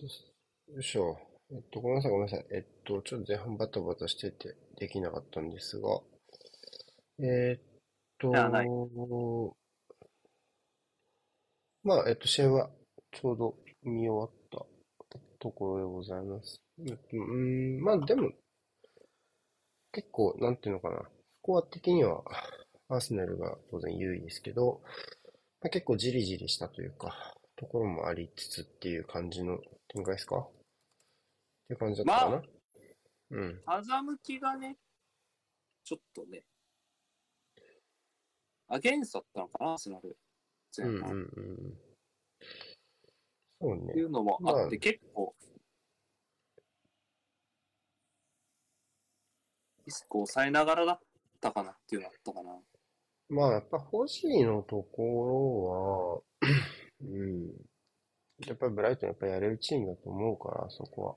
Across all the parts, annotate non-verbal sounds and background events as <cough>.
よいしょ。えっと、ごめんなさい、ごめんなさい。えっと、ちょっと前半バタバタしててできなかったんですが、えっと。まあ、えっと、試合はちょうど見終わったところでございます。えっと、うーん、まあでも、結構、なんていうのかな。スコア的には、アーセナルが当然優位ですけど、まあ、結構じりじりしたというか、ところもありつつっていう感じの展開ですか？って感じだったかな？まあ、うん。風向きがね、ちょっとね、アゲンストだったのかな、アーセナル。前半。うんうんうん。そうね。っていうのもまあ、あって、結構、リスクを抑えながらだったかなっていうのあったかな。まあ、やっぱ欲しいのところは、<clears throat> うん。やっぱりブライトンやっぱりやれるチームだと思うから、そこは。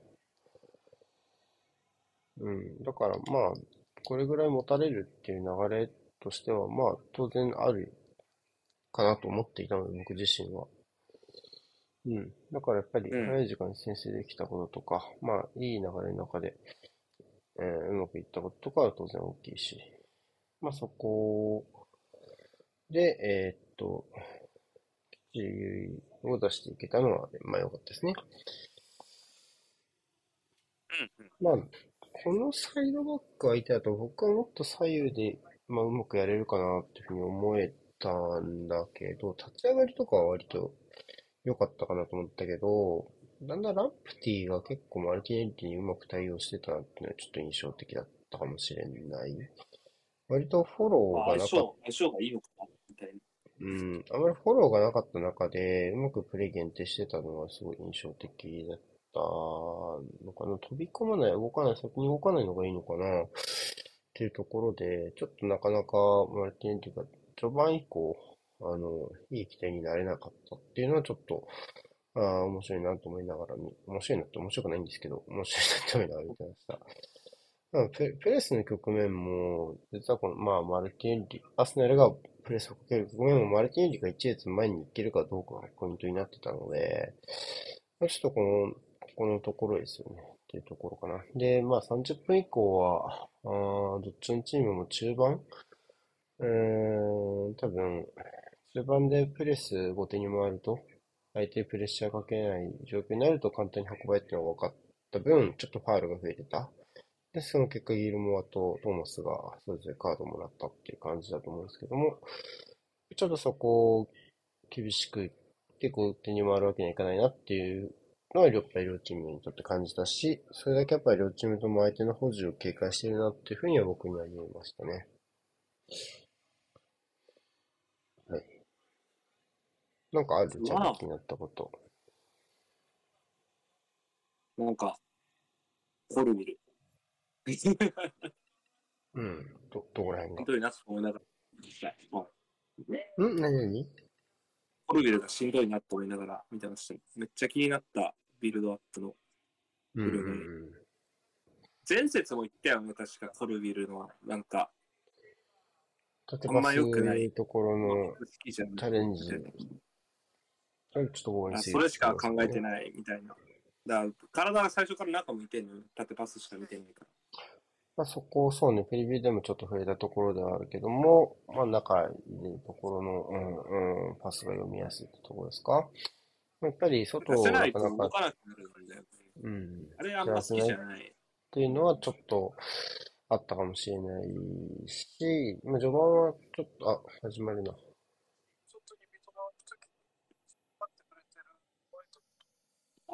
うん。だからまあ、これぐらい持たれるっていう流れとしては、まあ、当然あるかなと思っていたので、僕自身は。うん。だからやっぱりうん。早い時間に先制できたこととか、まあ、いい流れの中で、えーうまくいったこととかは当然大きいし、まあそこで、えーっと、優位を出していけたのは、まあ良かったですね。うん。まあ、このサイドバック相手だと僕はもっと左右で、まあ、うまくやれるかなっていうふうに思えたんだけど、立ち上がりとかは割と良かったかなと思ったけど、だんだんランプティが結構マルティネッリにうまく対応してたっていうのはちょっと印象的だったかもしれない。割とフォローまあ、がなかっ相性、相性がいいのかな。うん、あまりフォローがなかった中で、うまくプレイ限定してたのがすごい印象的だったのかな。飛び込まない、動かない、先に動かないのがいいのかな。っていうところで、ちょっとなかなかマルティネンティが序盤以降、あの、いい起点になれなかったっていうのはちょっと、ああ、面白いなと思いながら、面白いなって面白くないんですけど、面白いなって思いながら見てました。ペ、ペレスの局面も、実はこの、まあ、マルティネンリ、アスナルがプレスをかける局面もマルティネリが一列前に行けるかどうかがポイントになってたので、ちょっとこの、ここのところですよね。っていうところかな。で、まあ30分以降は、あどっちのチームも中盤うーん、多分、中盤でプレス後手に回ると、相手プレッシャーかけない状況になると簡単に運ばれっていうのが分かった分、ちょっとファウルが増えてた。で、その結果、ギルモアとトーマスがそれぞれカードをもらったっていう感じだと思うんですけども、ちょっとそこを厳しく、結構手に回るわけにはいかないなっていうのは、やっぱり両チームにとって感じたし、それだけやっぱり両チームとも相手の保持を警戒してるなっていうふうには僕には言えましたね。はい。なんかある？じゃあ、気になったこと。なんか、コルビル。しうん。ど、どこら辺が？んどいなと思いながら、実際。まあん？なになにコルビルがしんどいなと思いながら見てました。めっちゃ気になったビルドアップのうんうんブルーの絵。うん。前節も言ったよね、確かコルビルの、なんか、あんま縦パス良くない、ところのチャレンジ、みたいな。ちょっと応援それしか。考えてないみたいな。だから体が最初から中向いてんのに、縦パスしか見てないから。まあ、そこ、そうね、プレビューでもちょっと触れたところではあるけども、まあ、中入れるところの、うんうん、パスが読みやすいってところですか？やっぱり外を出せないとなかなか、動かな。うん、あれあんま好きじゃない。ていうのはちょっとあったかもしれないし、まあ、序盤はちょっと、あ、始まるな。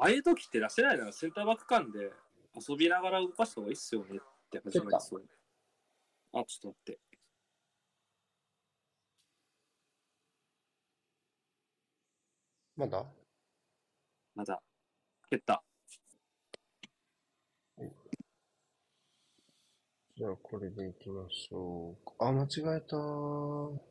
ああいう時って出せないならセンターバック間で遊びながら動かした方がいいっすよねって始。まりそう。あ、ちょっと待って。まだ？まだ。蹴った。じゃあ、これでいきましょうか。あ、間違えた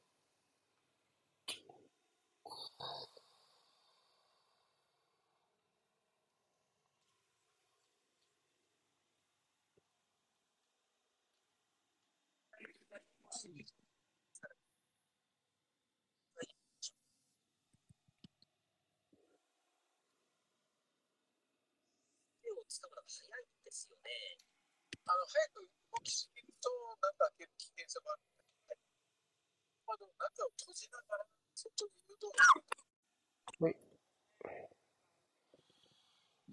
で、あの早く動きすぎると、なんか開ける危険性もあるので、まあ、でも中を閉じながら、外に誘導すると。はい。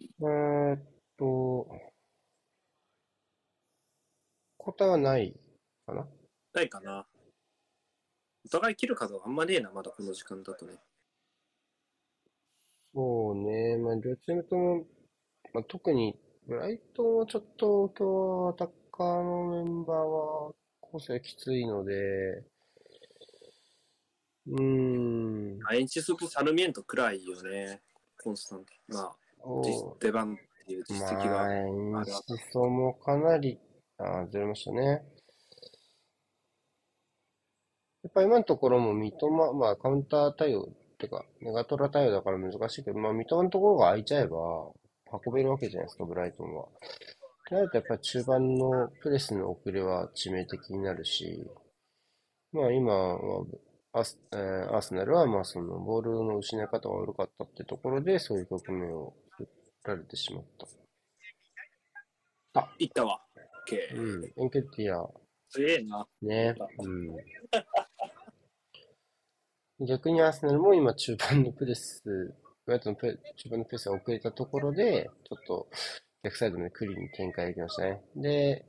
えー、っと、答えはないかな？ないかな。お互い切る数はあんまねえな、まだこの時間だとね。そうね、まあ、両チームとも、まあ、特にブライトンはちょっと今日はアタッカーのメンバーは個性きついので、うーん。あンチすスとサルミエント暗いよね、コンスタント。まあ、出番っていう実績が。まあ、延期もかなり、あずれましたね。やっぱ今のところも三笘、まあカウンター対応ってか、ネガトラ対応だから難しいけど、まあ三笘のところが空いちゃえば、運べるわけじゃないですか、ブライトンは。なるとやっぱり中盤のプレスの遅れは致命的になるし、まあ今はアス、えー、アーセナルはまあそのボールの失い方が悪かったってところでそういう局面を振られてしまった。あ、いったわ。OK。うん、エンケティア。すえな。ね。うん。逆にアーセナルも今中盤のプレスライトのペ自分のペースが遅れたところで、ちょっと逆サイドのクリーンに展開できましたね。で、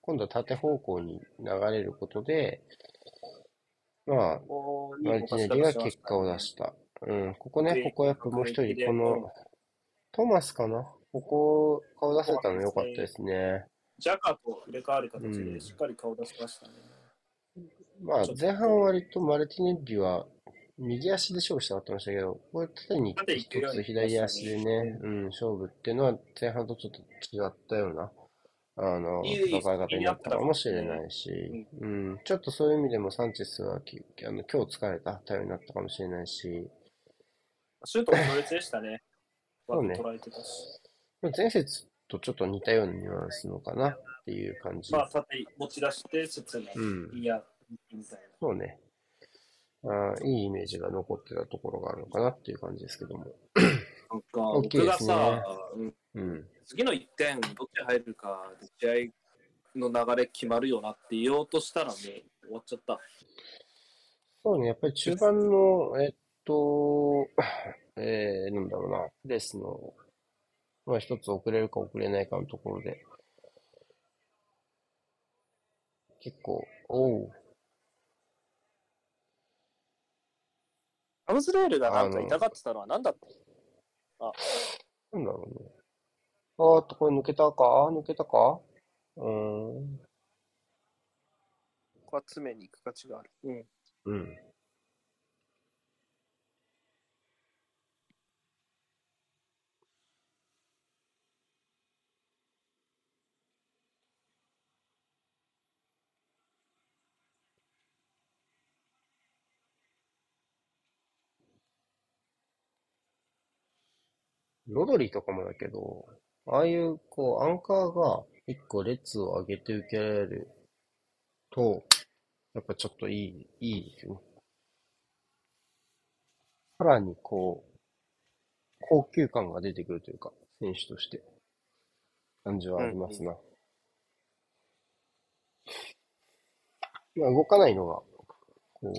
今度は縦方向に流れることで、まあ、マルティネリが結果を出した。うん、ここね、ここやっぱもう一人、この、トマスかな？ここ、顔出せたの良かったですね。ジャカと入れ替わる形でしっかり顔出しましたね。うん、まあ、前半割とマルティネッリは右足で勝負したかったましたけど、これ縦に一つ左足でね、うん、勝負っていうのは前半とちょっと違ったような、あの、戦い方になったかもしれないし、うん、ちょっとそういう意味でもサンチェスはきあの今日疲れた対応になったかもしれないし。シュートも強烈でしたね。<laughs> そうね。前節とちょっと似たようなニュアンスのかなっていう感じ。まあ、縦持ち出して、切な、うん、いや、みたいな。そうね。あいいイメージが残ってたところがあるのかなっていう感じですけども。<coughs> なんか、僕がさ、ね、うん、次の1点、どっち入るか、試合の流れ決まるよなって言おうとしたら、もう終わっちゃった。そうね、やっぱり中盤の、えっと、<coughs> えー、なんだろうな、プレスの、まあ一つ遅れるか遅れないかのところで、結構、おう、アムズレールがなんか痛がってたのは何だったの？あ、なんだろうね。あーっと、これ抜けたか抜けたかうーん。ここは詰めに行く価値がある。うん。うん。ロドリーとかもだけど、ああいう、こう、アンカーが一個列を上げて受けられると、やっぱちょっといい、いいですよね。さらにこう、高級感が出てくるというか、選手として、感じはありますな。うん、まあ、動かないのが、こ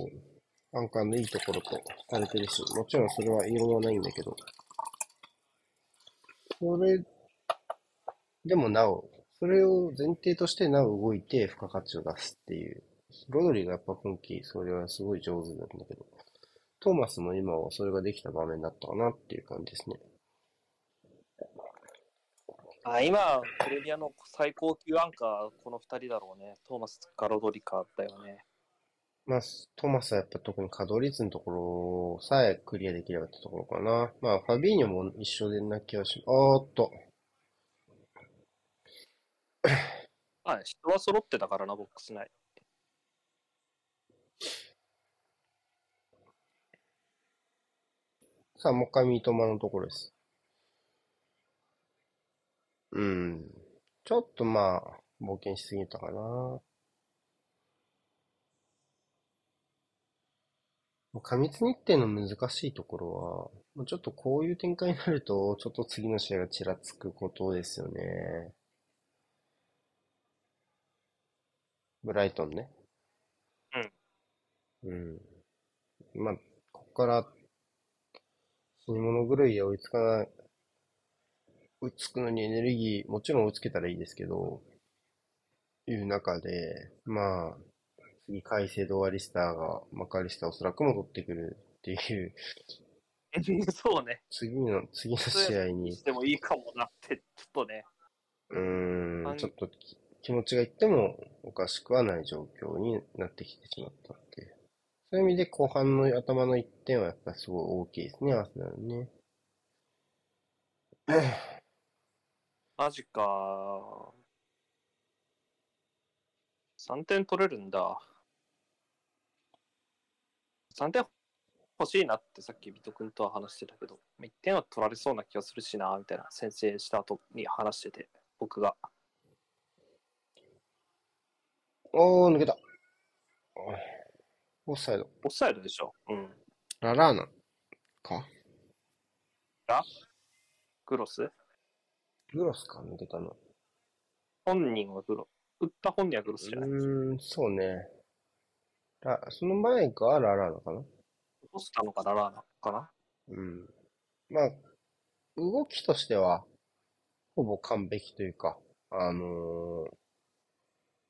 う、アンカーのいいところとされてるし、もちろんそれは異論はないんだけど、それでもなお、それを前提としてなお動いて付加価値を出すっていう。ロドリがやっぱ今季それはすごい上手なんだけど、トーマスも今はそれができた場面だったかなっていう感じですね。あ今、プレミアの最高級アンカー、この2人だろうね。トーマスかロドリかだよね。まあ、トマスはやっぱ特に稼働率のところさえクリアできればってところかな。まあ、ファビーニョも一緒でな気はし、おーっと。<coughs> はい、人は揃ってたからな、ボックス内。さあ、もう一回三笘のところです。うん。ちょっとまあ、冒険しすぎたかな。過密日程の難しいところは、まあちょっとこういう展開になると、ちょっと次の試合がちらつくことですよね。ブライトンね。うん。まあ、ここから、死に物狂いや追いつかない、追いつくのにエネルギー、もちろん追いつけたらいいですけど、いう中で、まあ、次、カイセド、アリスターが、マカリスターおそらくも取ってくるっていう、<laughs> そうね。次の、次の試合に、してもいいかもなって、ちょっとね。うーん、はいちょっとき気持ちがいってもおかしくはない状況になってきてしまったっていう。そういう意味で後半の頭の1点はやっぱりすごい大きいですね、アーセナルね。<sighs> マジか。3点取れるんだ。3点欲しいなってさっきビト君とは話してたけど、1点は取られそうな気がするしな、みたいな先制した後に話してて、僕が。おー、抜けた。オフサイド。オフサイドでしょ？うん。ララーナかグロス？グロスか、抜けたの。本人はグロ。打った本人はグロスじゃない。うーん、そうね。ラ、その前がララーナかな？落としたのかララーナかな？うん。まあ、動きとしては、ほぼ完璧というか、あのー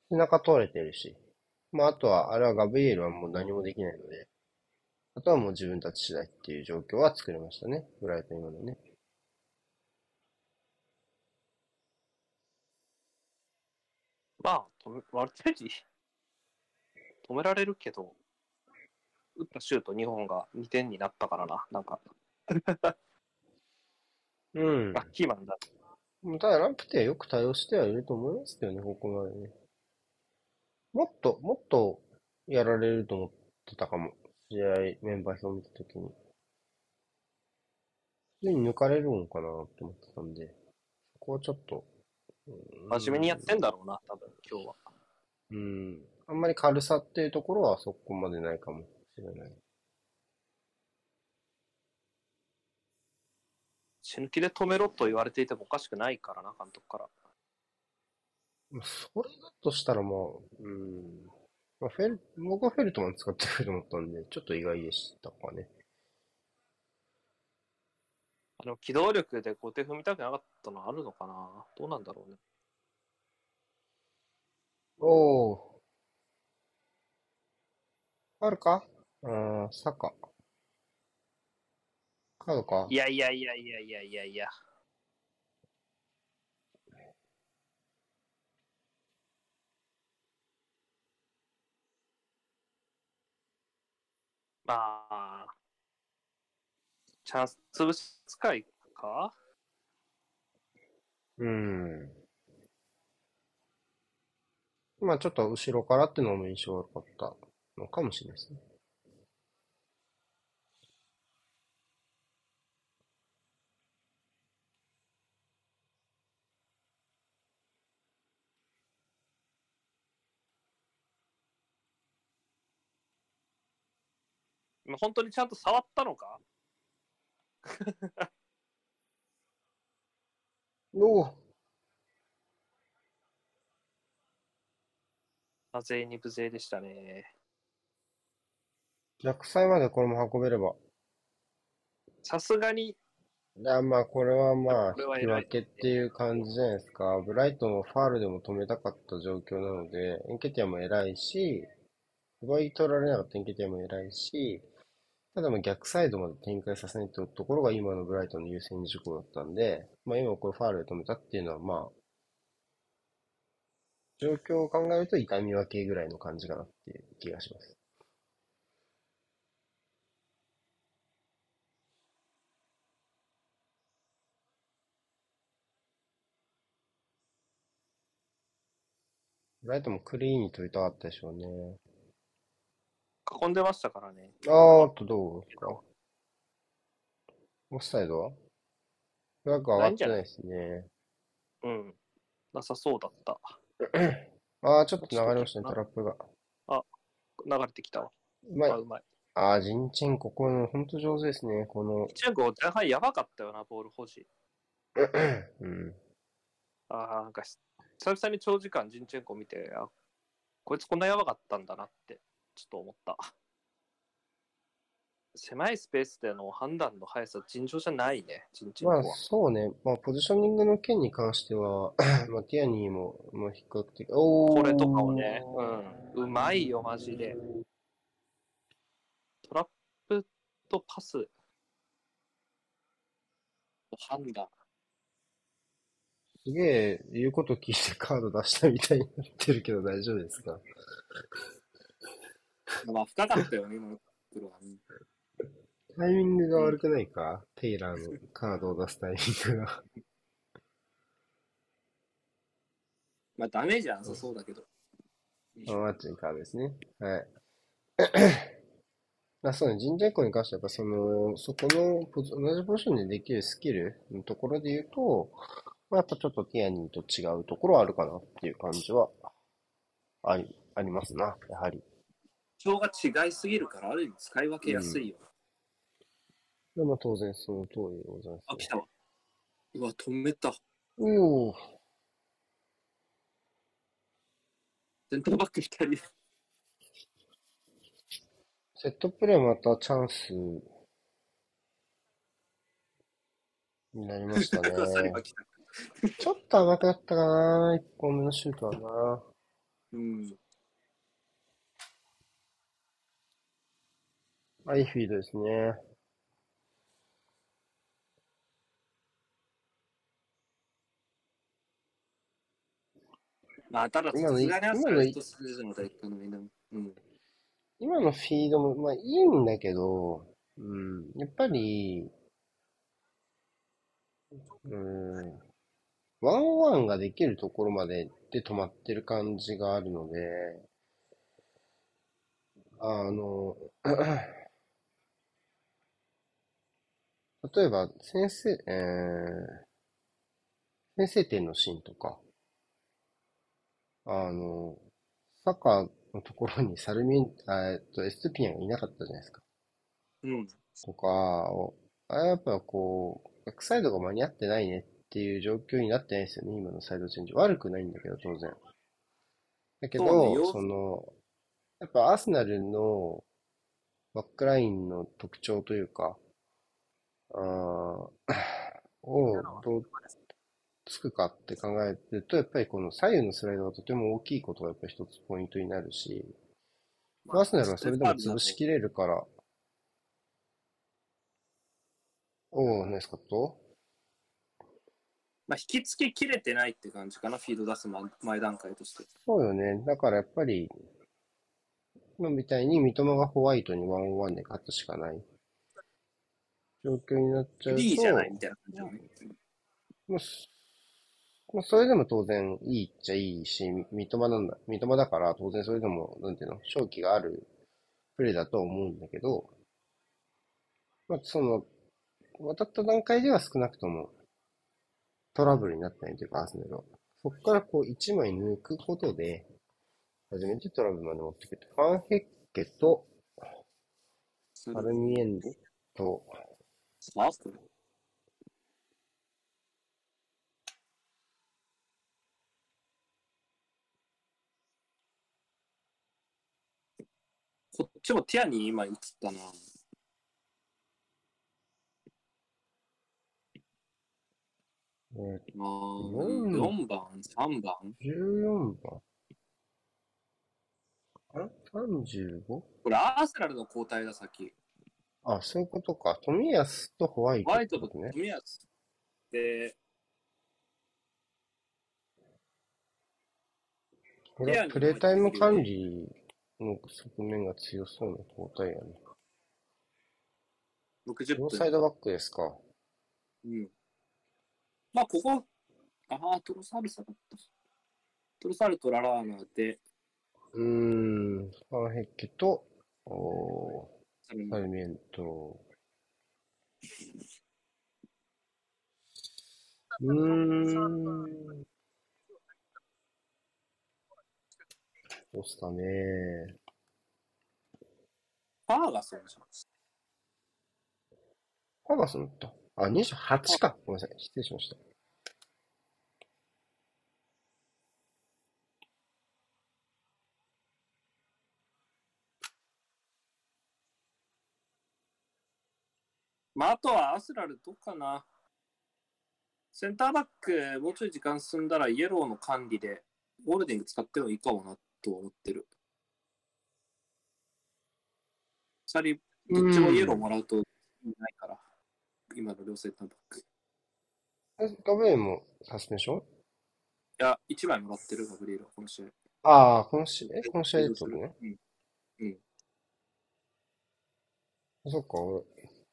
背中取れてるし、まあ、あとは、あれはガブリエルはもう何もできないので、あとはもう自分たち次第っていう状況は作れましたね。ブライトン今のね。まあ、止め、割り止められるけど、打ったシュート2本が2点になったからな。なんか、うん。ラッキーマンだ。ただ、ランプテはよく対応してはいると思いますけどね、ここまでね。もっと、もっとやられると思ってたかも。試合、メンバー表見たときに。普通に抜かれるのかなって思ってたんで、そこはちょっと。うん真面目にやってんだろうな、多分今日は。うん。あんまり軽さっていうところはそこまでないかもしれない。死ぬ気で止めろと言われていてもおかしくないからな、監督から。まあそれだとしたらまあ、うん。まあ、フェル、僕はフェルトマン使ってくると思ったんで、ちょっと意外でしたかね。あの、機動力で後手踏みたくなかったのあるのかなどうなんだろうね。おお。あるか？ああ、サカ。カードか？いやいやいやいやいやいやいや。まあ、チャンス潰し使いか？うん。まあちょっと後ろからっていうのも印象悪かったのかもしれないですね。今本当にちゃんと触ったのか？おお。なぜ二部勢でしたね。逆サイまでこれも運べれば。さすがに、いや、まあ、これはまあ、引きこれは偉い分けっていう感じじゃないですか。ブライトンはファールでも止めたかった状況なので、エンケティアも偉いし、奪い取られなかったエンケティアも偉いし、ただまあ逆サイドまで展開させないというところが今のブライトンの優先事項だったんで、まあ今これファールで止めたっていうのはまあ、状況を考えると痛み分けぐらいの感じかなっていう気がします。ライトンもクリーンに取りたかったでしょうね。囲んでましたからね。あーっとどう？ですかオフサイドは？フラッグ上がってないですね。うん。なさそうだった。<clears throat> ああ、ちょっと流れましたね、トラップが。流れてきたわ。うまい。あうまい。ああ、ジンチェンコ、この、ほんと上手ですね。この、チェンコ前半やばかったよな、ボール保持。<clears throat> うん。ああ、なんかし久々に長時間ジンチェンコ見て、あ、こいつこんなやばかったんだなって、ちょっと思った。狭いスペースでの判断の速さ、尋常じゃないね、ジンチェンまあ。そうね。まあポジショニングの件に関しては、<coughs> まあティアニーも、まあ比較的、おーこれとかをね、うん、うまいよ、マジで。トラップとパス、判断。すげえ言うこと聞いてカード出したみたいになってるけど大丈夫ですか？<laughs> まあ、深かったよね、今の。タイミングが悪くないか？テイラーのカードを出すタイミングが。まあ、ダメージはなさそうだけど。まあマッチのカードですね。はい。<coughs> まあそうね、ジンジャイコに関しては、やっぱその、そこの同じポジションでできるスキルのところで言うと、まあ、やっぱちょっとティアニーと違うところはあるかなっていう感じは、あり、ありますな、やはり。表が違いすぎるから、ある意味使い分けやすいよ。でも当然その通りでございます、あ、来たわ。うわ、止めた。おお、センターバック左。セットプレーまたチャンスになりましたね。<laughs> ちょっと甘くなったかな、一本目のシュートはな。うん。アイフィードですね。まあ、ただ、さす今ののうん。今のフィードも、まあいいんだけど、うん、やっぱり、うん、ワンワンができるところまでで止まってる感じがあるので、あの、<clears throat> 例えば、先生、えー先制点のシーンとか、あの、サッカーのところに <laughs> サルミン、あえっと、エストゥピニャンがいなかったじゃないですか。うん。とかを、あれやっぱこう、バックサイドが間に合ってないねっていう状況になってないですよね、今のサイドチェンジ。悪くないんだけど、当然。だけそうねど、要その、やっぱアーセナルのバックラインの特徴というか、あー <clears throat> をど。うつくかって考えると、やっぱりこの左右のスライドがとても大きいことがやっぱり一つポイントになるし、アーセナルはそれでも潰しきれるから、おお、ナイスカットまあ、引きつけきれてないって感じかな、フィード出す前前段階として。そうよね。だからやっぱり、今みたいに三笘がホワイトにワンオンワンで勝つしかない状況になっちゃうと、フリーじゃないみたいな感じだね。もうすもうそれでも当然いいっちゃいいし、三笘なんだ、三笘だから当然それでも、なんていうの、勝機があるプレーだと思うんだけど、まあ、その、渡った段階では少なくともトラブルになってないというか、アーセナルは。そこからこう一枚抜くことで、初めてトラブルまで持ってくる。ファンヘッケと、アルミエンデと、こっちもティアに今映ったな。えーあーうん4番、3番。14番。あ ?35? これアーセナルの交代だ、さっき。あ、そういうことか。富安とホワイトホワイトととね。冨安。で、これはプレイタイム管理の側面が強そうな交代やね。60両分。サイドバックですか。うん。まあ、ここ、ああ、トロサール下がった。トロサールとララーナで、うーん、ファンヘッケと、おーサルミエント。うーん。どうっすかね。ファーガソンじゃん。ファーガソンだった。あ、28か。ごめんなさい。失礼しました。まあ、あとはアスラルどうかな。センターバック、もうちょい時間進んだらイエローの管理で、ゴールデング使ってもいいかもなと思ってる。二人、どっちもイエローもらうとないから、今の両センターバック。ガブレールもサスペンション？や、1枚もらってる、ガブリエルはこの試合。ああ、この試合、えこの試合でってことね。うん。うん。そっか、俺、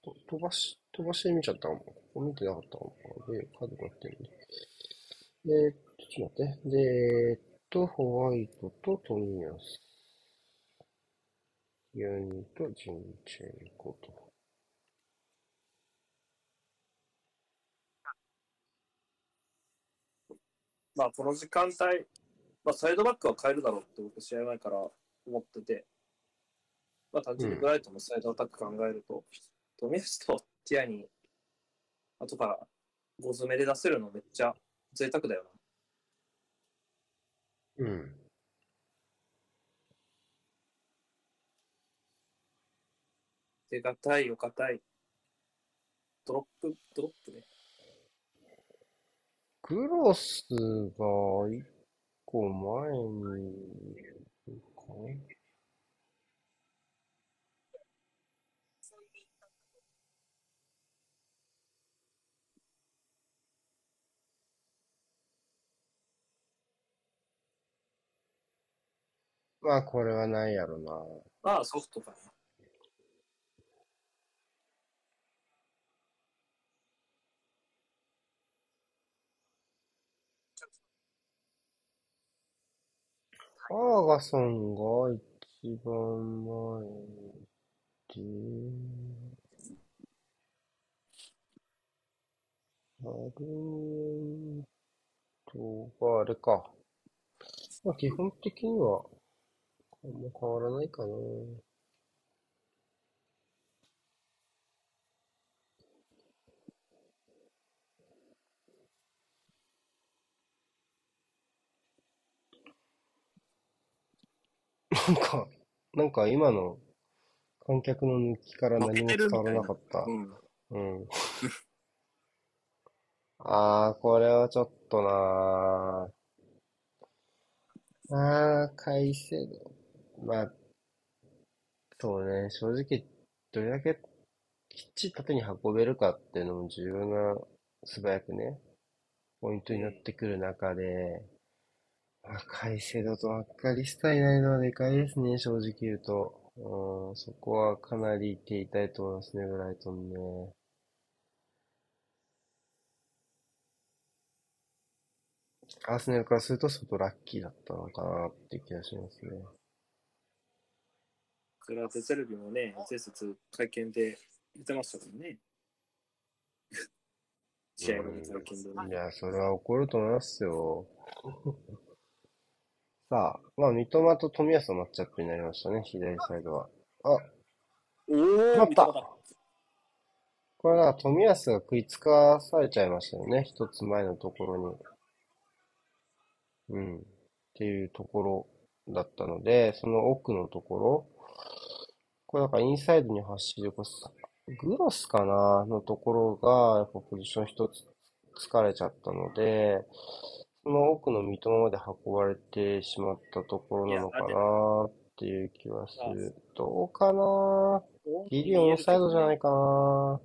と飛ばし、飛ばして見ちゃったかも。ここ見てなかったかも。で、カードがってるんで。で、ちょっと待って。で、えっと、ホワイトとトミヤス。ユニとジンチェンコと。まあ、この時間帯、まあ、サイドバックは変えるだろうって僕、試合前から思ってて、まあ、単純にブライトンのサイドアタック考えると、冨安とティアニー、後から後詰めで出せるのめっちゃ贅沢だよな。うん。手堅いよ、硬い。ドロップ、ドロップね。クロスが一個前にいるまあ、これはないやろな。まあ、ソフトかな。ファーガソンが一番前で、アルミエントがあれか。まあ、基本的には、あんま変わらないかな。なんか、なんか今の観客の抜きから何も伝わらなかった。うん。うん。<laughs> ああ、これはちょっとなー。ああ、改正度。まあ、そうね、正直、どれだけきっちり縦に運べるかっていうのも重要な、素早くね、ポイントになってくる中で、まあ、改正度とマッカリスタいないのはでかいですね、正直言うと。うん、そこはかなり手痛いと思いますね、ブライトンね。アーセナルからすると相当ラッキーだったのかなって気がしますね。クラテセルビもね、前節会見で言ってましたからね。<laughs> 試合後の会見でね。いや、それは起こると思いますよ。<laughs> さあ、まあ、三笘と冨安のマッチアップになりましたね、左サイドは。あ、おー、また三笘だこれなんか冨安が食いつかされちゃいましたよね、一つ前のところに。うん。っていうところだったので、その奥のところ、これなんかインサイドに走る、こグロスかなのところが、やっぱポジション一つ疲れちゃったので、その奥の三笘まで運ばれてしまったところなのかなっていう気はする。どうかなギリオンサイドじゃないかな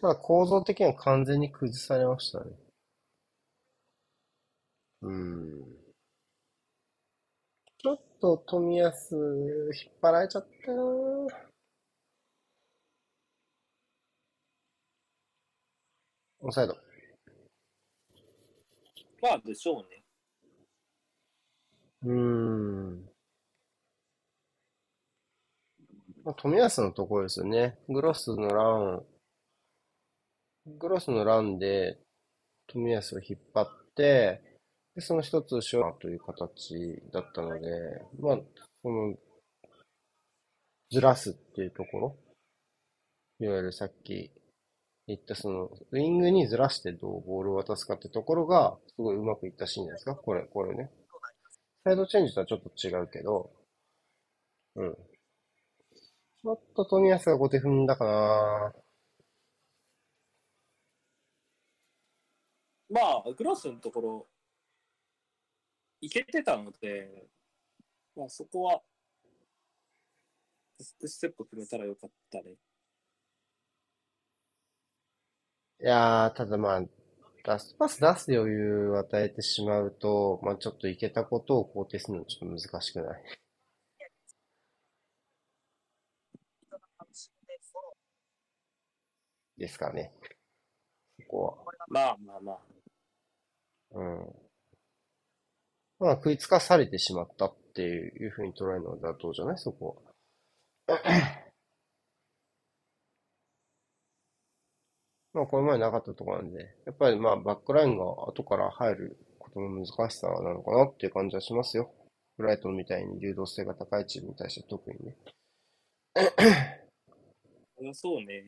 ただ構造的には完全に崩されましたね。うん。と冨安引っ張られちゃったなオフサイド。まあでしょうね。うーん。まあ、冨安のところですよね。グロスのラン、グロスのランで冨安を引っ張って、で、その一つ後ろという形だったので、まあ、その、ずらすっていうところ、いわゆるさっき言ったその、ウイングにずらしてどうボールを渡すかってところが、すごいうまくいったシーンじゃないですか？これ、これね。サイドチェンジとはちょっと違うけど、うん。ちょっと富安が後手踏んだかなまあ、グロスのところ、いけてたので、まあそこは、ステップ決めたらよかったね。いやー、ただまあ、ラストパス出す余裕を与えてしまうと、まあちょっといけたことを肯定するのはちょっと難しくない <laughs> ですかね。そこまあまあまあ。は。うん。まあ食いつかされてしまったっていうふうに捉えるのは妥当じゃない？そこは。<clears throat> まあこれまでなかったところなんで、やっぱりまあバックラインが後から入ることの難しさなのかなっていう感じはしますよ。ブライトンみたいに流動性が高いチームに対して特にね。そうね。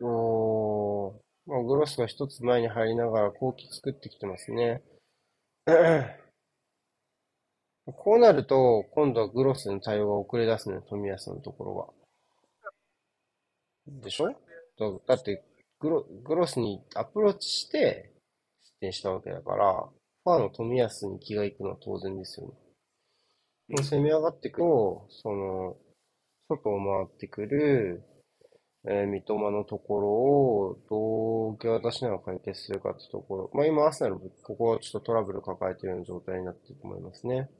おー、まあ、グロスが一つ前に入りながら後期作ってきてますね。<clears throat> こうなると、今度はグロスの対応が遅れ出すね、冨安のところが。でしょ？だ、だってグロ、グロスにアプローチして失点したわけだから、ファーの冨安に気がいくのは当然ですよね。もう攻め上がってくると、その、外を回ってくる、えー三笘のところをどう受け渡しながら解決するかってところ。まあ今、アーセナルここはちょっとトラブル抱えてるような状態になってると思いますね。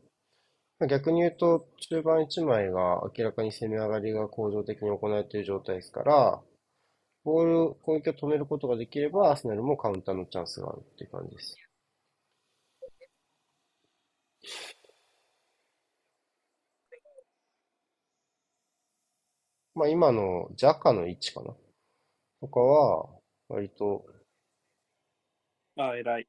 まあ逆に言うと、中盤1枚が明らかに攻め上がりが恒常的に行われている状態ですから、ボール、攻撃を止めることができれば、アーセナルもカウンターのチャンスがあるっていう感じです。まあ今のジャカの位置かなとかは、割と、あ、偉い。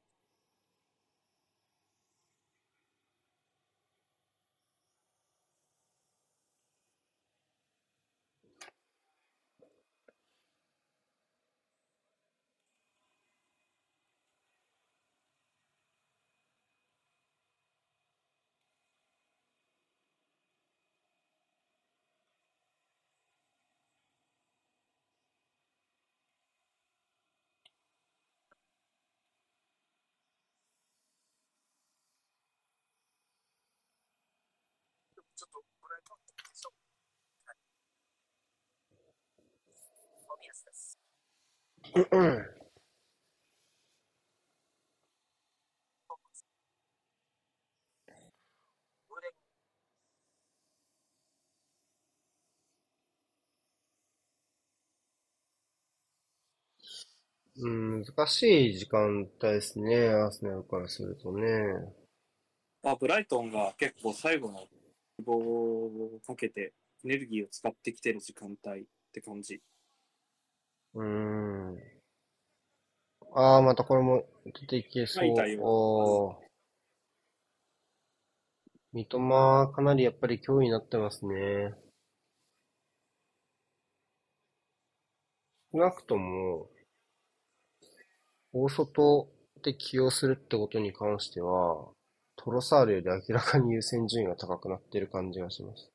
ちょっとこれとそう。はい。冨安です。腕うん、難しい時間帯ですね、アーセナルからするとね。まあ、ブライトンが結構最後の希望をかけてエネルギーを使ってきてる時間帯って感じ。うーん。ああ、またこれも出ていけそう。はいおー三笘、かなりやっぱり脅威になってますね。少なくとも、大外で起用するってことに関しては、トロサールより明らかに優先順位が高くなってる感じがします。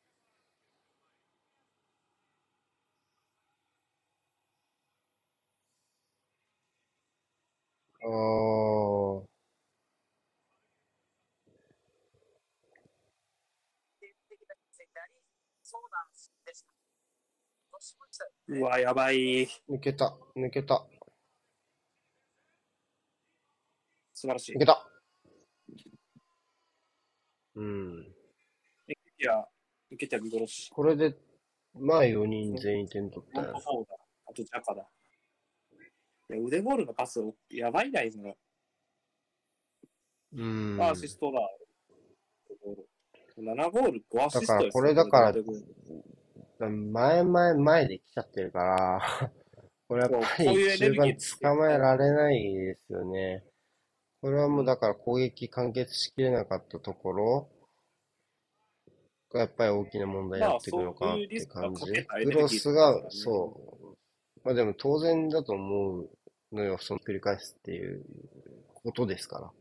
ああ、定的な先であり、そうなんでした。どうしましたようわ、やばい。抜けた、抜けた、素晴らしい抜。けた。うん。エキティア、エキティア見殺し。これで、まあ4人全員点取ったよフォント。フォーだ。あとジャカだ。いや腕ゴールのパス、やばいな、今の。うん。アシストだ。7ゴール、5アシストだからこれだから前前前で来ちゃってるから、<laughs> これやっぱり中盤捕まえられないですよね。これはもうだから攻撃完結しきれなかったところがやっぱり大きな問題になってくるのかなって感じ。クロスが、そう。まあでも当然だと思うのよ、その繰り返すっていうことですから。うん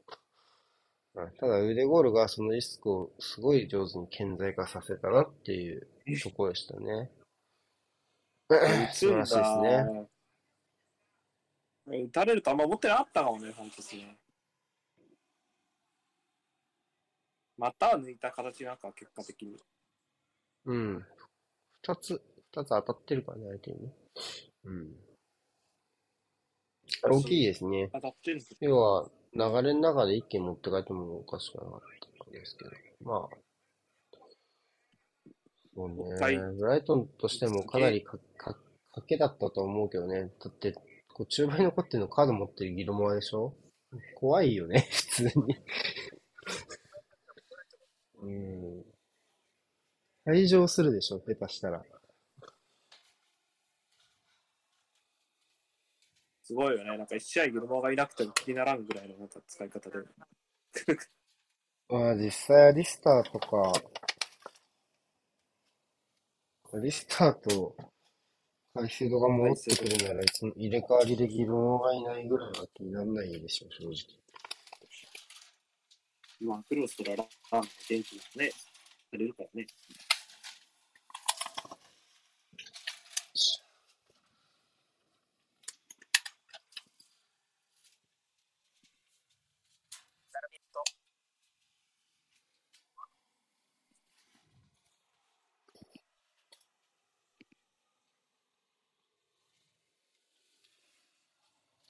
ただ腕ゴールがそのリスクをすごい上手に顕在化させたなっていうところでしたね。素晴らしいですね。ね。打たれるとあんま思ってなかったかもね、本当ですね。または抜いた形なんか、結果的に。うん。二つ、二つ当たってるからね、相手にね。うん。大きいですね。当たってるんですよ要は、流れの中で一気に持って帰ってもおかしくなかったですけど。まあ。そうね。はいブライトンとしてもかなりか、か、賭けだったと思うけどね。だって、こう中盤に残ってるのカード持ってるギロモアでしょ？怖いよね、普通に。うん。退場するでしょ、下手したら。すごいよね。なんか一試合ギルモアがいなくても気にならんぐらいのなんか使い方で。まあ実際アリスターとか、アリスターとカイセドが戻ってくるなら、その入れ替わりでギルモがいないぐらいは気にならないでしょ、正直。まあ、クロスとララーンの元気がね、されるからね。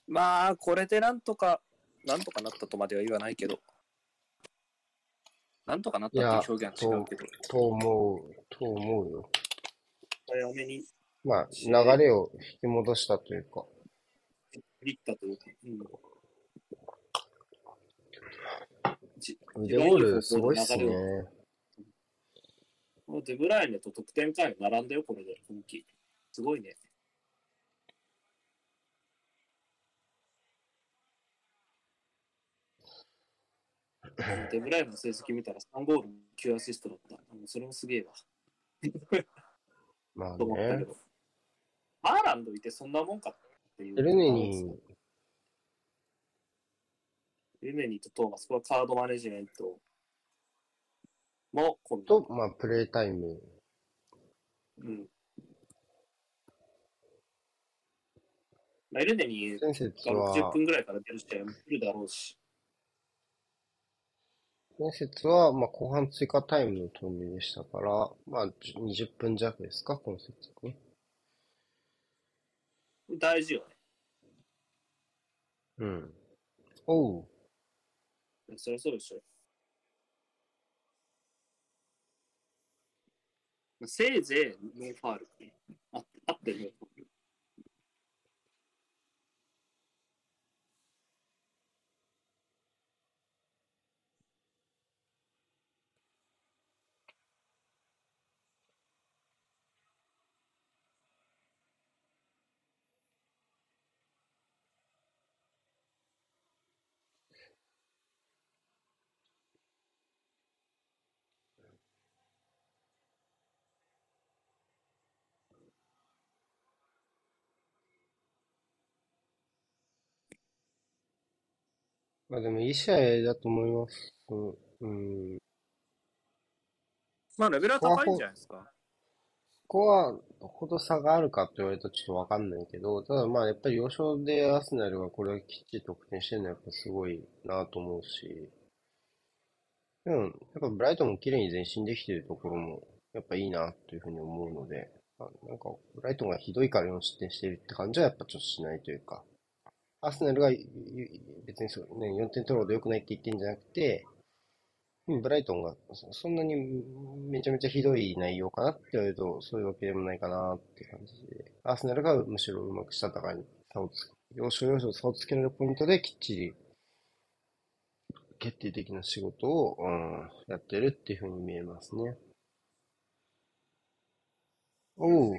まあ、これでなんとか、なんとかなったとまでは言わないけど、なんとかなったっていう表現は違うけど、と思う、と思うよ。早めにまあ、流れを引き戻したというか。振りったというか、うん。じ腕ゴールすごいっすね。もうデブライネと得点回並んだよ、これで、今季。すごいね。デブライネの成績見たら3ゴール9アシストだった。それもすげえわ。まあと思ったけね。ど。アーランドいてそんなもんかっていう。エルネに、エルネニとトーマス、これはカードマネジメントも今度。と、まあ、プレイタイム。うん。まあ、エルネニ前節がは、60分ぐらいから出る試合も来るだろうし。前節は、まあ、後半追加タイムの投入でしたから、まあ、20分弱ですか、今節ね。大事ようん。おう。ね。そりゃそうでしょ。まあせいぜいノーファール。ああってノまあでもいい試合だと思います。うん。まあ、レベルは高いんじゃないですか。ここは、どほど差があるかって言われるとちょっとわかんないけど、ただまあやっぱり要所でアーセナルがこれをきっちり得点してるのはやっぱすごいなと思うし、うん、やっぱブライトンも綺麗に前進できてるところもやっぱいいなというふうに思うので、あなんかブライトンがひどいから4失点してるって感じはやっぱちょっとしないというか、アーセナルが別にそうね、4点取るほど良くないって言ってんじゃなくて、ブライトンがそそんなにめちゃめちゃひどい内容かなって言われると、そういうわけでもないかなって感じで、アーセナルがむしろうまくしたたかに差をつ、要所要所差をつけられるポイントできっちり決定的な仕事を、うん、やってるっていうふうに見えますね。おう、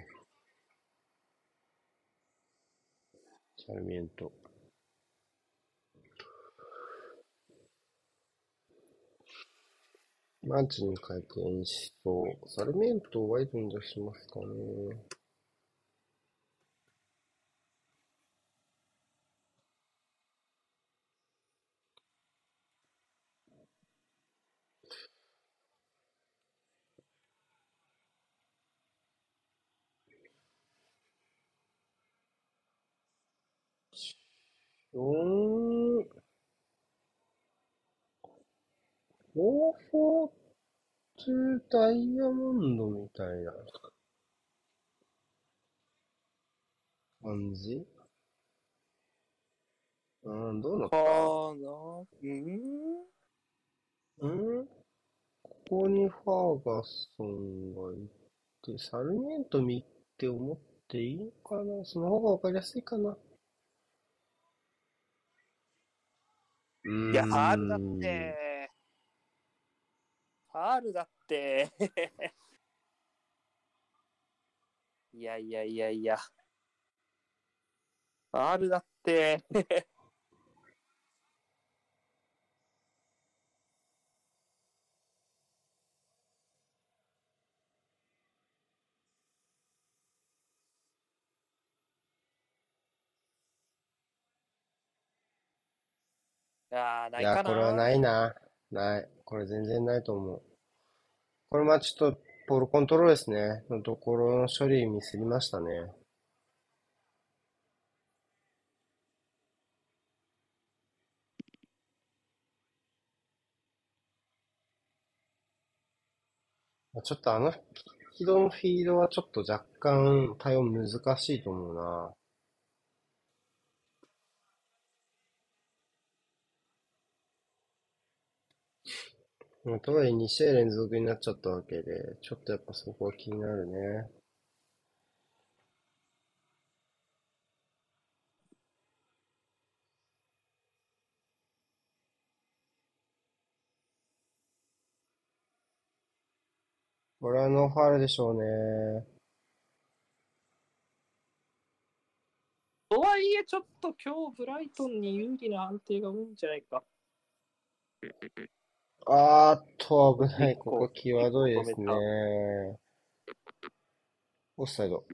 サルミエント。マンチに変えて演出と、サルミエントワイドに出しますかね。うん、フォーフォーツーダイヤモンドみたいな感じ？うん、どうなっかた？なうんうん？ここにファーガソンがいて、サルミエント見って思っていいのかな？その方がわかりやすいかな？うーいや、ファールだっん。て。ファールだって。<laughs> いやいやいやいや。ファールだって。<laughs> ああ、ないいや、これは。ないな。ない。これ全然ないと思う。これまあちょっと、ボールコントロールですね。のところの処理ミスりましたね。ちょっとあの、軌道のフィードはちょっと若干対応難しいと思うな。まあとはいえ2試合連続になっちゃったわけで、ちょっとやっぱそこは気になるね。これはノーファウルでしょうね。とはいえ、ちょっと今日ブライトンに有利な安定が多いんじゃないか。<laughs> あーっと、危ない。ここ際どいですね。オフサイド。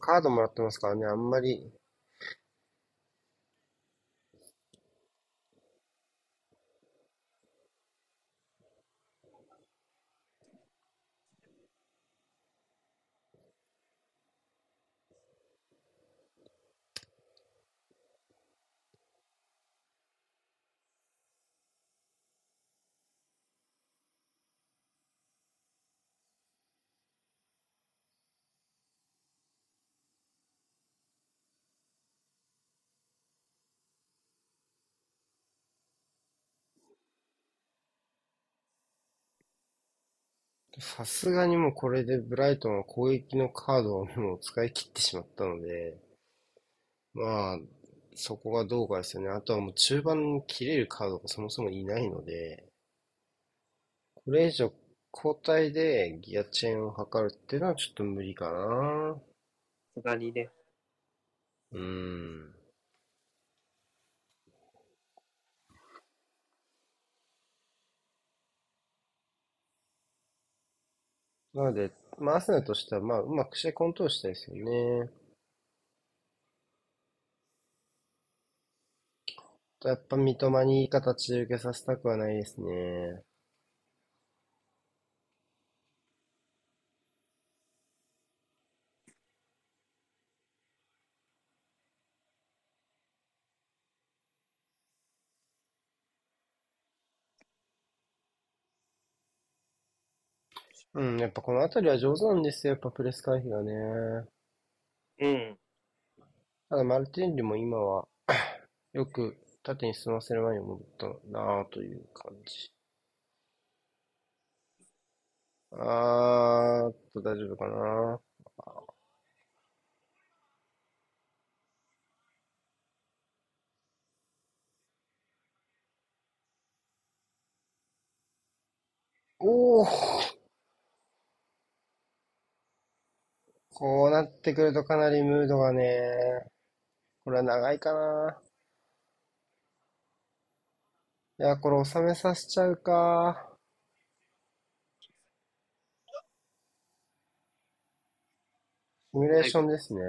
カードもらってますからね、あんまり。さすがにもうこれでブライトンは攻撃のカードをもう使い切ってしまったので、まあ、そこがどうかですよね。あとはもう中盤に切れるカードがそもそもいないので、これ以上交代でギアチェーンを図るっていうのはちょっと無理かな。さすがにね。うーん。なので、まあ、アスナとしては、まあ、うまく試合コントロールしたいですよね。やっぱ三笘にいい形で受けさせたくはないですね。うん、やっぱこのあたりは上手なんですよ。やっぱプレス回避がね。うん。ただ、マルティンリも今は、<clears throat> よく縦に進ませる前に戻ったなぁという感じ。あーっと、大丈夫かなおーこうなってくるとかなりムードがね、これは長いかな。いや、これ収めさせちゃうか。シミュレーションですね。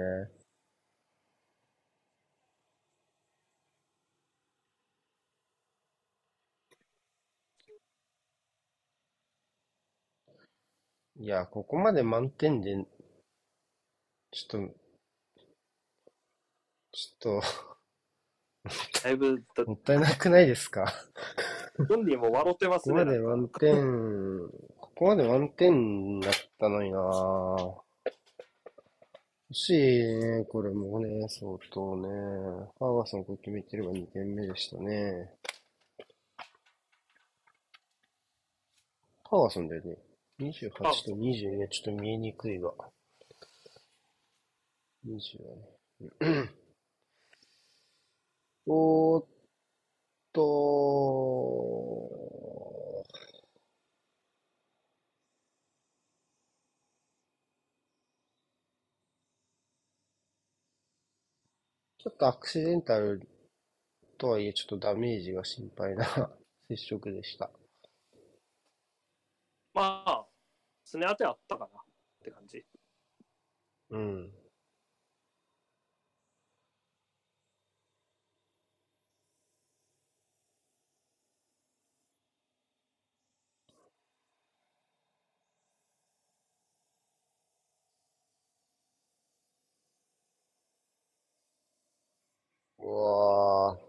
いや、ここまで満点で、ちょっと、ちょっ <laughs> だいぶ、もったいなくないですか？本人も笑ってますここね。まで満点、ここまで満点だったのになぁ。欲しいね、これもね、相当ね。ファーガソンこれ決めてれば2点目でしたね。ファーガソンだよね。28と22はちょっと見えにくいわ。20はね。おーっと、ちょっとアクシデンタルとはいえ、ちょっとダメージが心配な接触でした。まあ、すね当てあったかなって感じ。うん。うわー。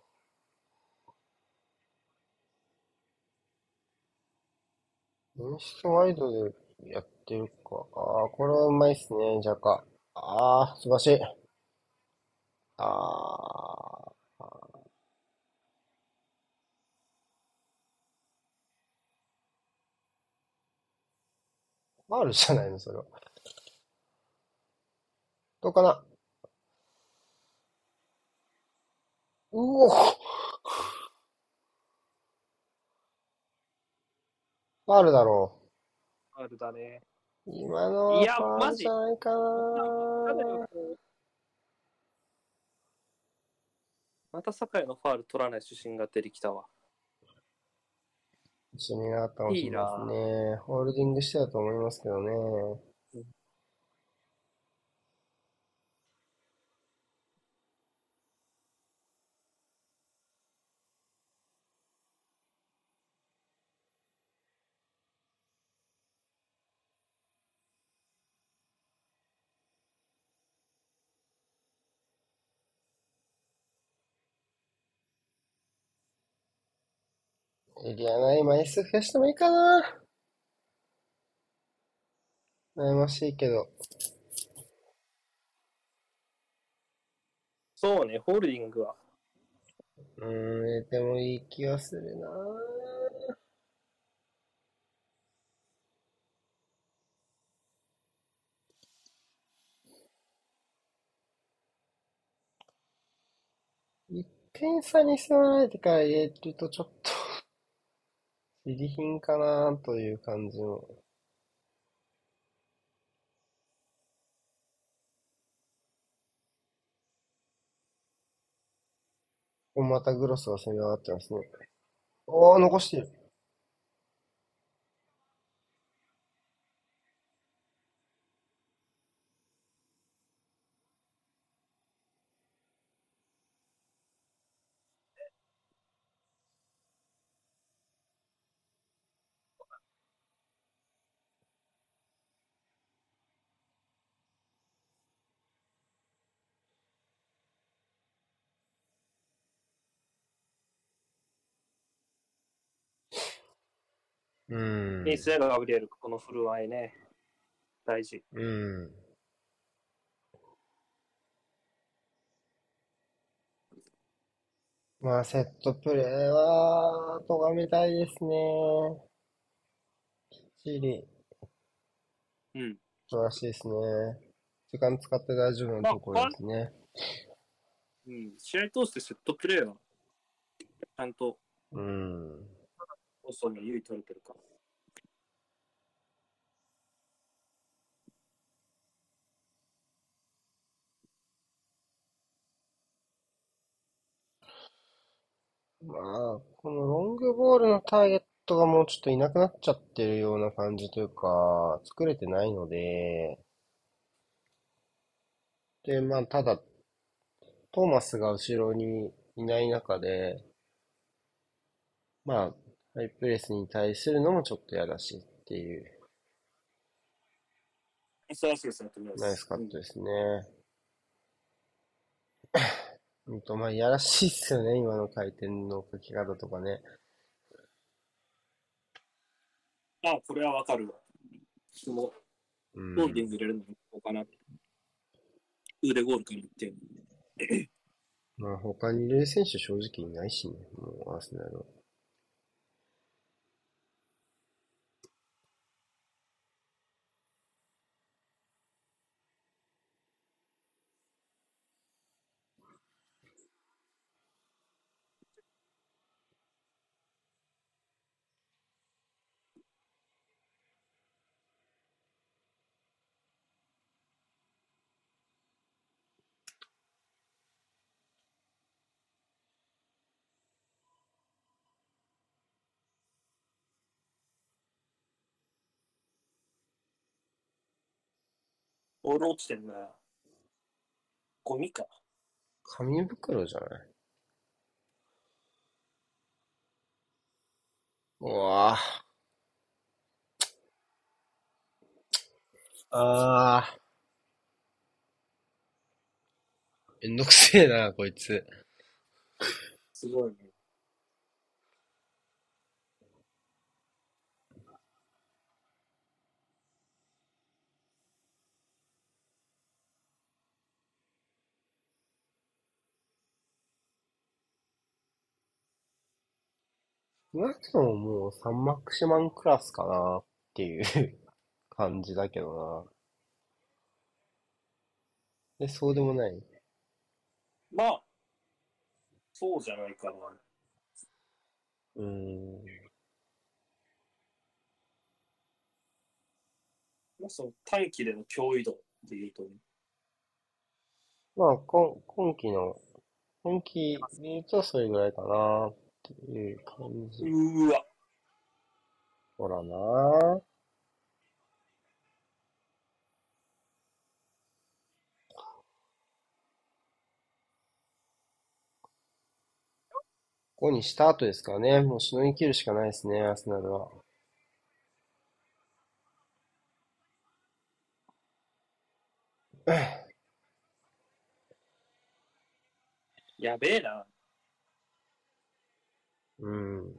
インストワイドでやってるか。ああ、これはうまいっすね、ジャカ。ああ、素晴らしい。ああ、ファールじゃないの、それは。どうかな？うおファールだろあるだね。う。今のはいやファーマジルじゃないかな。また酒井のファール取らない主審が出てきたわ。一緒になったかもしいですね。ホールディングしてたと思いますけどね。エリアない枚数増やしてもいいかな。悩ましいけど。そうね、ホールディングは。うーん、入れてもいい気がするな。一点差に迫られてから入れるとちょっと、維持品かなという感じの。またグロスが攻め上がってますね。おー、残してる。うん。いい、ガブリエル。この振る舞いね。大事。うん。まあ、セットプレーは、とがめたいですね。チリ。うん。素晴らしいですね。時間使って大丈夫なところですね。うん。試合通してセットプレーは、ちゃんと。うん。オソンに優位取れてるか。まあ、このロングボールのターゲットがもうちょっといなくなっちゃってるような感じというか、作れてないので、で、まあ、ただ、トーマスが後ろにいない中で、まあ、ハイプレスに対するのもちょっと嫌だしっていう。ナイスカットですね。うんと、まあ、いやらしいっすよね、今の回転の書き方とかね。あ、これはわかるわ。その、うん。ロンディング入れるのもかな。腕ゴールから言って。まあ、他に入れる選手正直いないしね、もう、アーセナルは。ボール落ちてんな。ゴミか。紙袋じゃない？うわぁ。あー。めんどくせえな、こいつ。すごいね。少なくとももうサンマクシマンクラスかなっていう感じだけどな。え、そうでもない？まあ、そうじゃないかな。うーん。まあ、その短期での脅威度で言うとね。まあ、今、今期の、今期で言うとそれぐらいかなっていう感じ。うーわ。ほらなここにした後ですからね。もうしのぎ切るしかないですね、アーセナルは。やべえな。うん。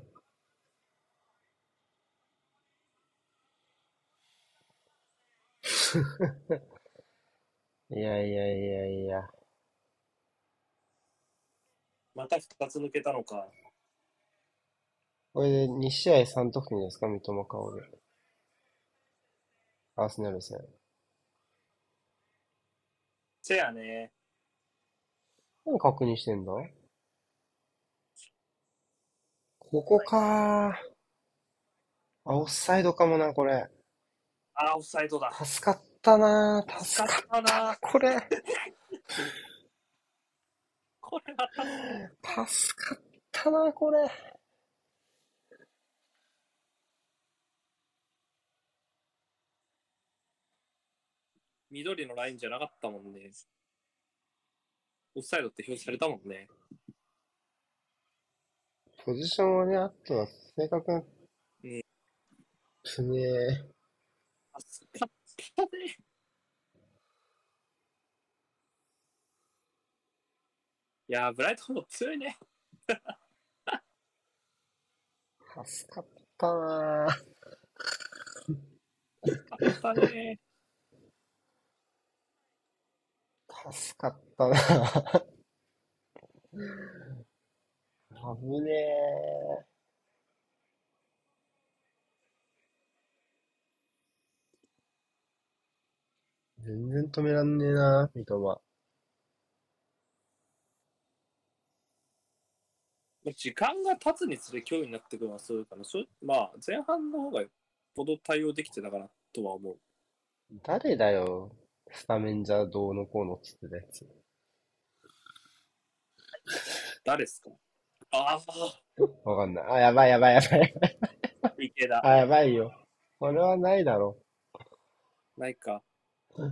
いやいやいやいや。また二つ抜けたのか。これで2試合3得点ですか、三笘薫。アーセナル戦。せやね。何確認してんだ？ここかー。あ、オフサイドかもな、これ。あー、オフサイドだ。助かったなー。助助かったな。これ。<laughs> これは助かったな、これ。緑のラインじゃなかったもんね。オフサイドって表示されたもんね。ポジションはね、あとは正確なうん。プレー。助かったね。いやー、ブライトも強いね。助かったなー。助かったね。助かったなー。危ねえ。全然止めらんねえな、三笘。時間が経つにつれ脅威になってくるのはそういうかな。まあ、前半の方がよっぽど対応できてたかなとは思う。誰だよ。スタメンじゃどうのこうのっつってたやつ。誰ですか？あわかんない。あ、やばいやばいやばい。あ、池田。あ、やばいよ。これはないだろないか。う。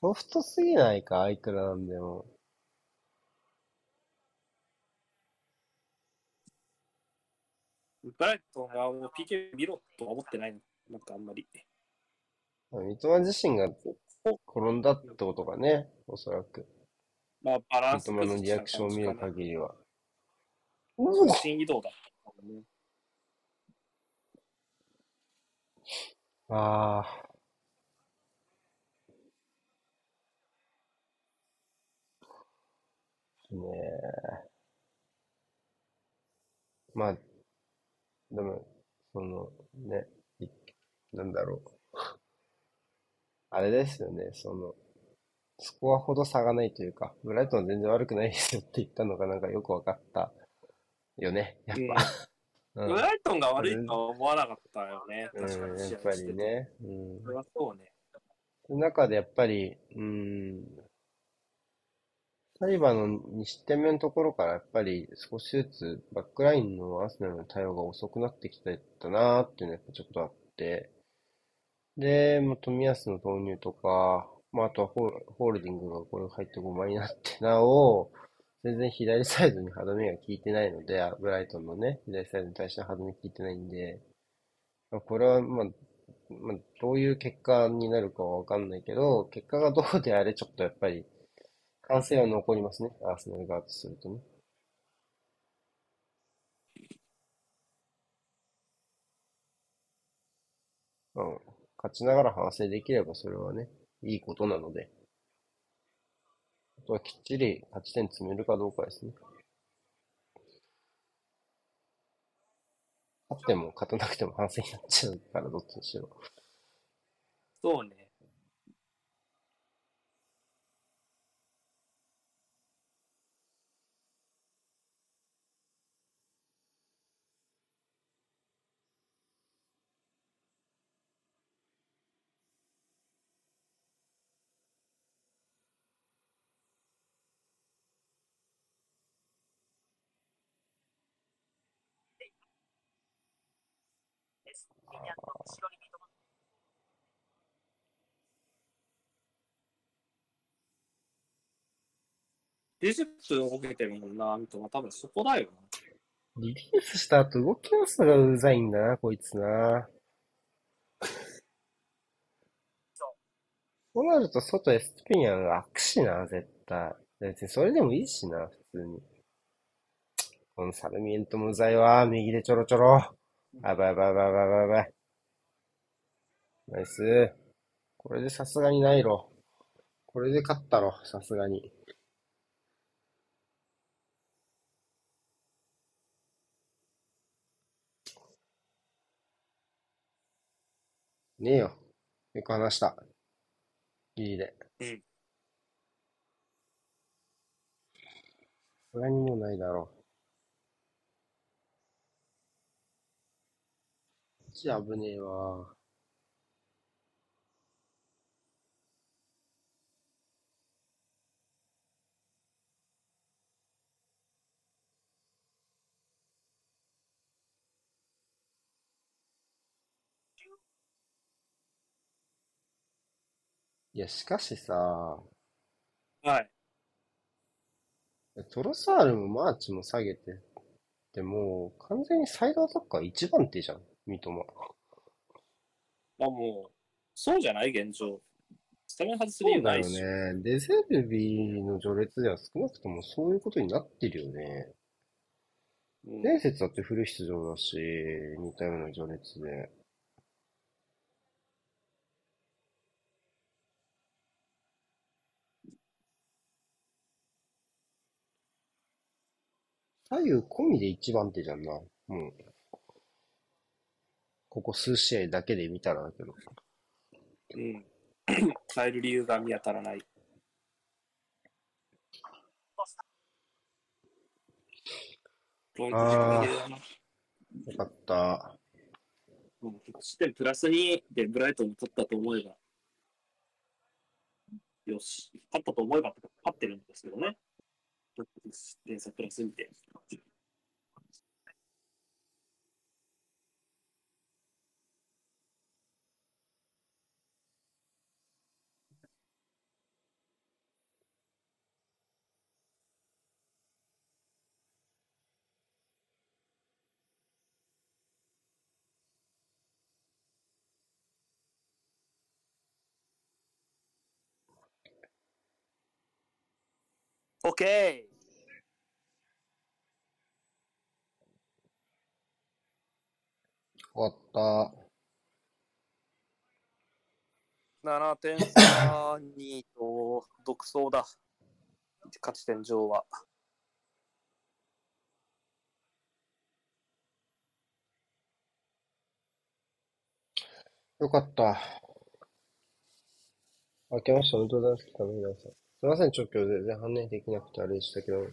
ソフトすぎないか、いくらなんでも。ブライトンはもう PK 見ろとは思ってないの。なんかあんまり。三笘自身が転んだってことかね、おそらく。まあ、バランス三笘のリアクションを見る限りは。移動だったもんね。ああ。ねえ。まあ、でも、その、ね、いなんだろう。あれですよね、その、スコアほど差がないというか、ブライトンは全然悪くないですよって言ったのがなんかよくわかったよね、やっぱ。うんブライトンが悪いとは思わなかったよね。うん、確かに試やっぱ。りね。うんそれはそうね。その中でやっぱり、うーん、サリバの2失点目のところからやっぱり少しずつバックラインのアーセナルの対応が遅くなってきてたなーっていうのがやっぱちょっとあって、で、もう冨安の投入とか、まあ、あとはホールディングがこれ入って5枚になってなお、全然左サイドに歯止めが効いてないので、ブライトンのね、左サイドに対して歯止め効いてないんで、あこれはまあ、まあ、どういう結果になるかはわかんないけど、結果がどうであれちょっとやっぱり、反省は残りますね。アーセナル側とするとね。うん。勝ちながら反省できればそれはね、いいことなので。あとはきっちり勝ち点積めるかどうかですね。勝っても勝たなくても反省になっちゃうからどっちにしろ。そうね。20分動けてるもんな、みたいな。多分そこだよな。リリースした後動きますのがうざいんだな、こいつな。そうなると外エストピニャンが開くしな、絶対。別にそれでもいいしな、普通に。このサルミエントもうざいわ、右でちょろちょろ。あばいばいばいばいばいばい。ナイス。これでさすがにないろ。これで勝ったろ、さすがに。ねえよ。よく話した。ギリで。うんさすがにもうないだろう。こっち危ねえわ。いや、しかしさ、はい。トロサールもマーチも下げて、でもう完全にサイドアタッカー一番手じゃん、三笘。まあもう、そうじゃない現状。スタメン外す理そうだよ由ないし。ね。デゼルビーの序列では少なくともそういうことになってるよね。うん伝説だってフル出場だし、似たような序列で。左右込みで一番手じゃんな。もう。ここ数試合だけで見たらだけど。うん。<coughs> 変える理由が見当たらない。あー低めだなよかった。うん失点プラス2でブライトンに取ったと思えば、よし、勝ったと思えば、勝ってるんですけどね。点差プラス2で。オッケ終わった。ー !7 点差2と独走だ。勝ち点上は。よかった。明けましておめでとうございます。皆さん。すいません、ちょっと今日全然反応できなくてあれでしたけど。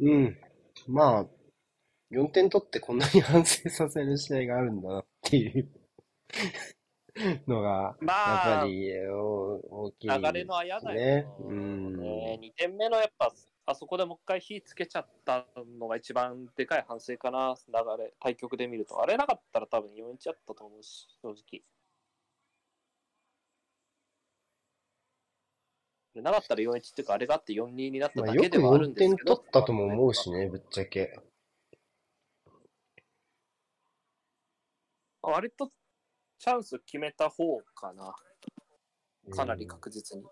うん。まあ、4点取ってこんなに反省させる試合があるんだなっていうのが、まあやっぱ、りお大きい流れのあやだねよ。。うん。ね、2点目のやっぱ、あそこでもう一回火つけちゃったのが一番でかい反省かな、流れ、対局で見ると。あれなかったら多分4-1だったと思うし、正直。あれなかったら4-1っていうか、あれがあって4-2になったまあ、よくだけではあるん4ですけど。点取ったとも思うしね、ぶっちゃけ。割とチャンス決めた方かな、かなり確実に。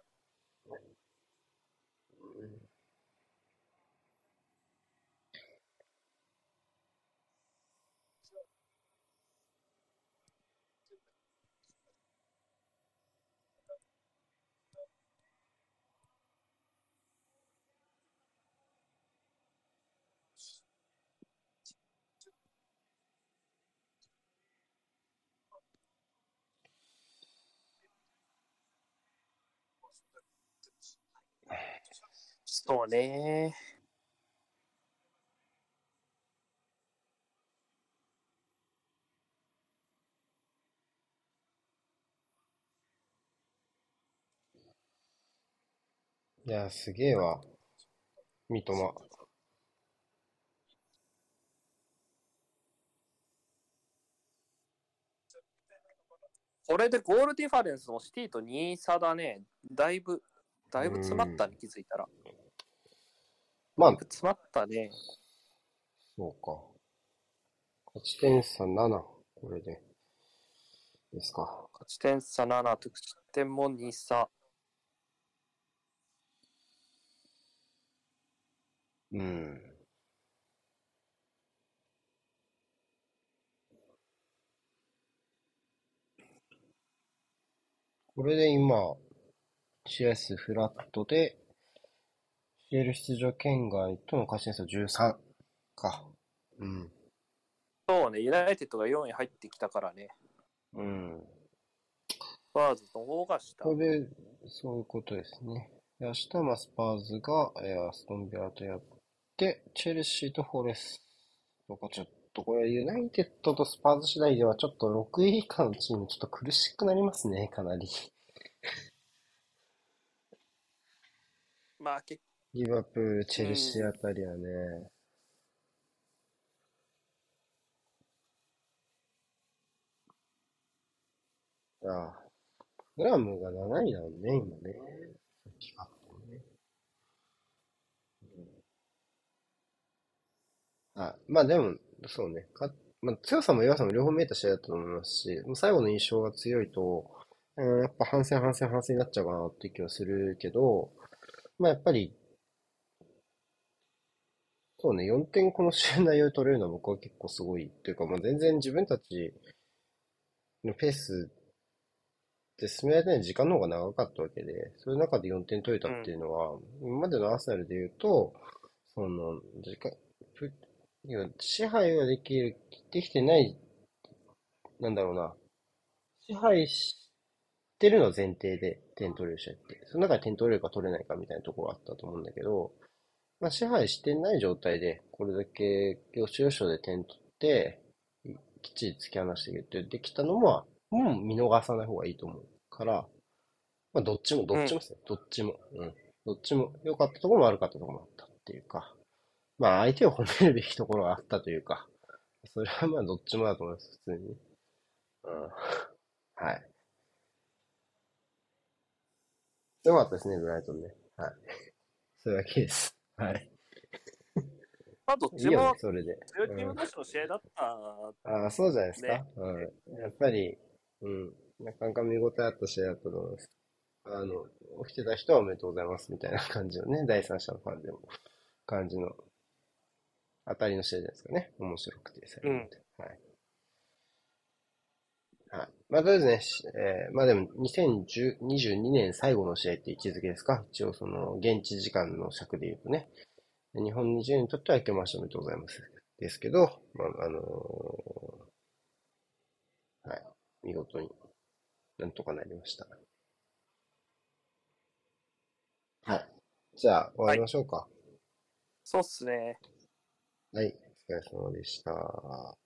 そうね。いや、すげえわ。三笘。これでゴールディファレンスもシティと2差だね。だいぶ、だいぶ詰まったね、気づいたら。まあ詰まったね。そうか。勝ち点差7、これで。ですか。勝ち点差7、得失点も2差。うん。これで今、試合数フラットで、CL 出場圏外との勝ち点差13か。うん。そうね、ユナイテッドが4位入ってきたからね。うん。スパーズの方が下。これで、そういうことですね。で明日はまあスパーズが、えーアストンビラとやって、チェルシーとフォレストがちょっと、これユナイテッドとスパーズ次第ではちょっと6位以下のチームちょっと苦しくなりますね、かなり。まあ、結リバプール、チェルシーあたりはね。ああ。グラムが7位だもんね、今ね。さっき買ったのね。あ、まあでも、そうね。か、まあ強さも弱さも両方見えた試合だったと思いますし、もう最後の印象が強いと、うん、やっぱ反戦反戦反戦になっちゃうかなって気はするけど、まあやっぱり、そうね、4点この試合内容取れるのは僕は結構すごい。っていうか、まあ全然自分たちのペースで進められたのに時間の方が長かったわけで、そういう中で4点取れたっていうのは、今までのアーセナルで言うと、その、時間、支配はできる、できてない、なんだろうな。支配してるの前提で点取れる試合って。その中で点取れるか取れないかみたいなところがあったと思うんだけど、まあ、支配してない状態で、これだけ要所要所で点取って、きっちり突き放していくってできたのも、もう見逃さない方がいいと思うから、まあ、どっちも、どっちもですね。どっちも。うん。どっちも良かったところも悪かったところもあったっていうか、まあ相手を褒めるべきところがあったというか、それはまあどっちもだと思います、普通に。うん。はい。良かったですね、ブライトンね。はい。そういうわけです。はい。まあ、どっちそれで。強いチーム同士の試合だった。ああ、そうじゃないですか。ねうん。やっぱり、うん。なかなか見応えあった試合だったと思います。あの、起きてた人はおめでとうございますみたいな感じのね、<laughs> 第三者のファンでも、感じの、当たりの試合じゃないですかね。面白くて、最後まではい。はい。まあ、とりあえずね、しえーまあでも、2022年最後の試合って位置づけですか？一応、その、現地時間の尺で言うとね。日本20年にとっては明けましておめでとうございます。ですけど、まあ、あのーはい。見事に、なんとかなりました。はい。じゃあ、終わりましょうか。そうっすね。はい。お疲れ様でした。